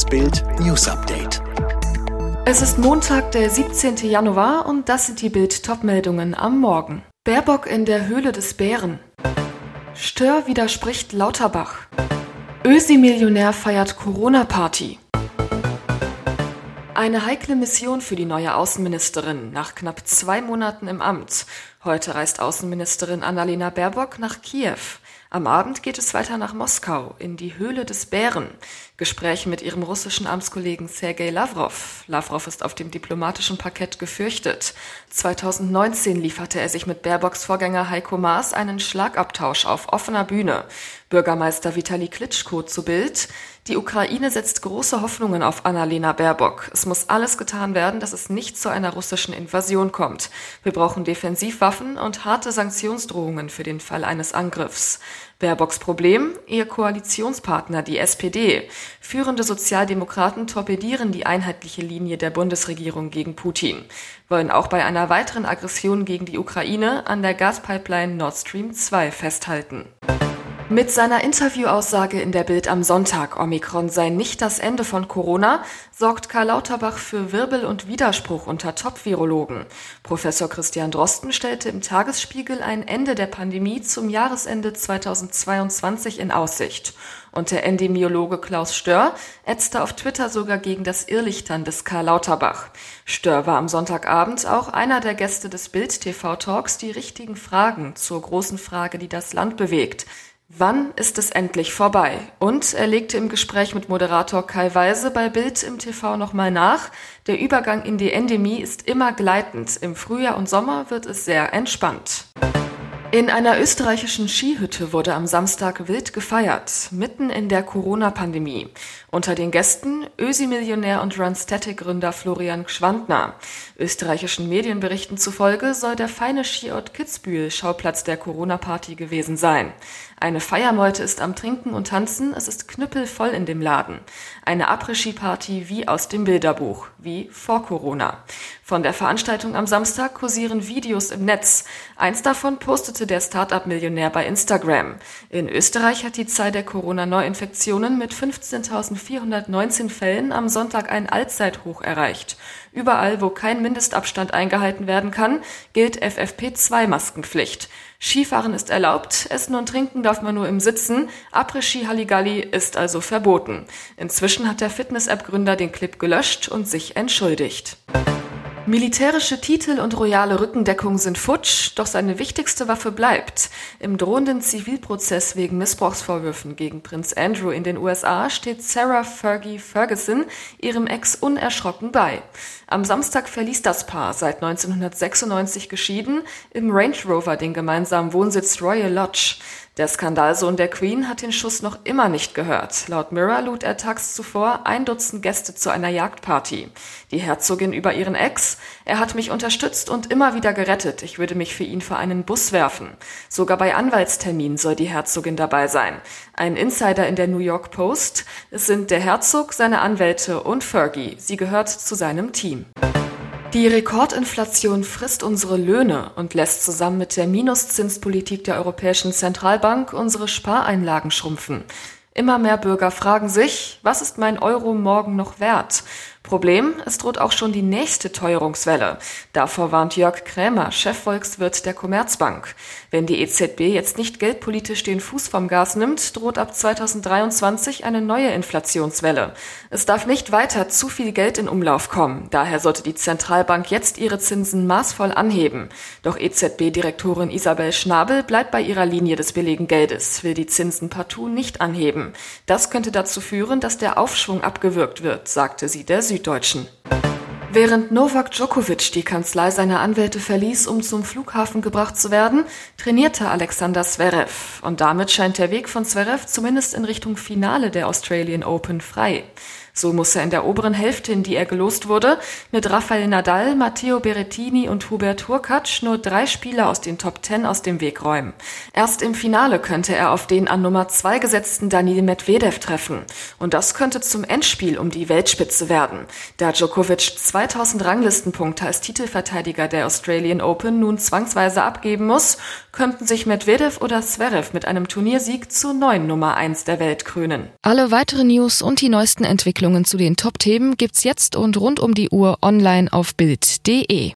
Das Bild News Update. Es ist Montag, der 17. Januar und das sind die Bild Topmeldungen am Morgen. Baerbock in der Höhle des Bären. Stör widerspricht Lauterbach. Ösi-Millionär feiert Corona-Party. Eine heikle Mission für die neue Außenministerin nach knapp zwei Monaten im Amt. Heute reist Außenministerin Annalena Baerbock nach Kiew. Am Abend geht es weiter nach Moskau, in die Höhle des Bären. Gespräche mit ihrem russischen Amtskollegen Sergei Lavrov. Lavrov ist auf dem diplomatischen Parkett gefürchtet. 2019 lieferte er sich mit Baerbocks Vorgänger Heiko Maas einen Schlagabtausch auf offener Bühne. Bürgermeister Vitali Klitschko zu Bild. Die Ukraine setzt große Hoffnungen auf Annalena Baerbock. Es muss alles getan werden, dass es nicht zu einer russischen Invasion kommt. Wir brauchen Defensivwaffen und harte Sanktionsdrohungen für den Fall eines Angriffs. Baerbocks Problem? Ihr Koalitionspartner, die SPD. Führende Sozialdemokraten torpedieren die einheitliche Linie der Bundesregierung gegen Putin, wollen auch bei einer weiteren Aggression gegen die Ukraine an der Gaspipeline Nord Stream 2 festhalten. Mit seiner Interviewaussage in der Bild am Sonntag, Omikron sei nicht das Ende von Corona, sorgt Karl Lauterbach für Wirbel und Widerspruch unter Top-Virologen. Professor Christian Drosten stellte im Tagesspiegel ein Ende der Pandemie zum Jahresende 2022 in Aussicht. Und der Endemiologe Klaus Stör ätzte auf Twitter sogar gegen das Irrlichtern des Karl Lauterbach. Stör war am Sonntagabend auch einer der Gäste des Bild TV Talks die richtigen Fragen zur großen Frage, die das Land bewegt. Wann ist es endlich vorbei? Und er legte im Gespräch mit Moderator Kai Weise bei Bild im TV nochmal nach, der Übergang in die Endemie ist immer gleitend. Im Frühjahr und Sommer wird es sehr entspannt. In einer österreichischen Skihütte wurde am Samstag wild gefeiert, mitten in der Corona-Pandemie. Unter den Gästen Ösi-Millionär und Runstatic-Gründer Florian Gschwandner. Österreichischen Medienberichten zufolge soll der feine Skiort Kitzbühel Schauplatz der Corona-Party gewesen sein. Eine Feiermeute ist am Trinken und Tanzen, es ist knüppelvoll in dem Laden. Eine Après-Ski-Party wie aus dem Bilderbuch, wie vor Corona. Von der Veranstaltung am Samstag kursieren Videos im Netz. Eins davon postete der Start-up-Millionär bei Instagram. In Österreich hat die Zahl der Corona-Neuinfektionen mit 15.419 Fällen am Sonntag ein Allzeithoch erreicht. Überall, wo kein Mindestabstand eingehalten werden kann, gilt FFP2-Maskenpflicht. Skifahren ist erlaubt, Essen und Trinken darf man nur im Sitzen, Après-Ski Halligalli ist also verboten. Inzwischen hat der Fitness-App-Gründer den Clip gelöscht und sich entschuldigt. Militärische Titel und royale Rückendeckung sind futsch, doch seine wichtigste Waffe bleibt. Im drohenden Zivilprozess wegen Missbrauchsvorwürfen gegen Prinz Andrew in den USA steht Sarah Fergie Ferguson ihrem Ex unerschrocken bei. Am Samstag verließ das Paar, seit 1996 geschieden, im Range Rover den gemeinsamen Wohnsitz Royal Lodge. Der Skandalsohn der Queen hat den Schuss noch immer nicht gehört. Laut Mirror lud er tags zuvor ein Dutzend Gäste zu einer Jagdparty. Die Herzogin über ihren Ex. Er hat mich unterstützt und immer wieder gerettet. Ich würde mich für ihn vor einen Bus werfen. Sogar bei Anwaltsterminen soll die Herzogin dabei sein. Ein Insider in der New York Post. Es sind der Herzog, seine Anwälte und Fergie. Sie gehört zu seinem Team. Die Rekordinflation frisst unsere Löhne und lässt zusammen mit der Minuszinspolitik der Europäischen Zentralbank unsere Spareinlagen schrumpfen. Immer mehr Bürger fragen sich, was ist mein Euro morgen noch wert? Problem, es droht auch schon die nächste Teuerungswelle. Davor warnt Jörg Krämer, Chefvolkswirt der Commerzbank. Wenn die EZB jetzt nicht geldpolitisch den Fuß vom Gas nimmt, droht ab 2023 eine neue Inflationswelle. Es darf nicht weiter zu viel Geld in Umlauf kommen. Daher sollte die Zentralbank jetzt ihre Zinsen maßvoll anheben. Doch EZB-Direktorin Isabel Schnabel bleibt bei ihrer Linie des billigen Geldes, will die Zinsen partout nicht anheben. Das könnte dazu führen, dass der Aufschwung abgewürgt wird, sagte sie der Süddeutschen. Während Novak Djokovic die Kanzlei seiner Anwälte verließ, um zum Flughafen gebracht zu werden, trainierte Alexander Zverev. Und damit scheint der Weg von Zverev zumindest in Richtung Finale der Australian Open frei. So muss er in der oberen Hälfte, in die er gelost wurde, mit Rafael Nadal, Matteo Berrettini und Hubert Hurkacz nur drei Spieler aus den Top Ten aus dem Weg räumen. Erst im Finale könnte er auf den an Nummer zwei gesetzten Daniel Medvedev treffen. Und das könnte zum Endspiel um die Weltspitze werden, da Djokovic 2000 Ranglistenpunkte als Titelverteidiger der Australian Open nun zwangsweise abgeben muss, könnten sich Medvedev oder Zverev mit einem Turniersieg zur neuen Nummer eins der Welt krönen. Alle weiteren News und die neuesten Entwicklungen Entwicklungen zu den Top-Themen gibt's jetzt und rund um die Uhr online auf Bild.de.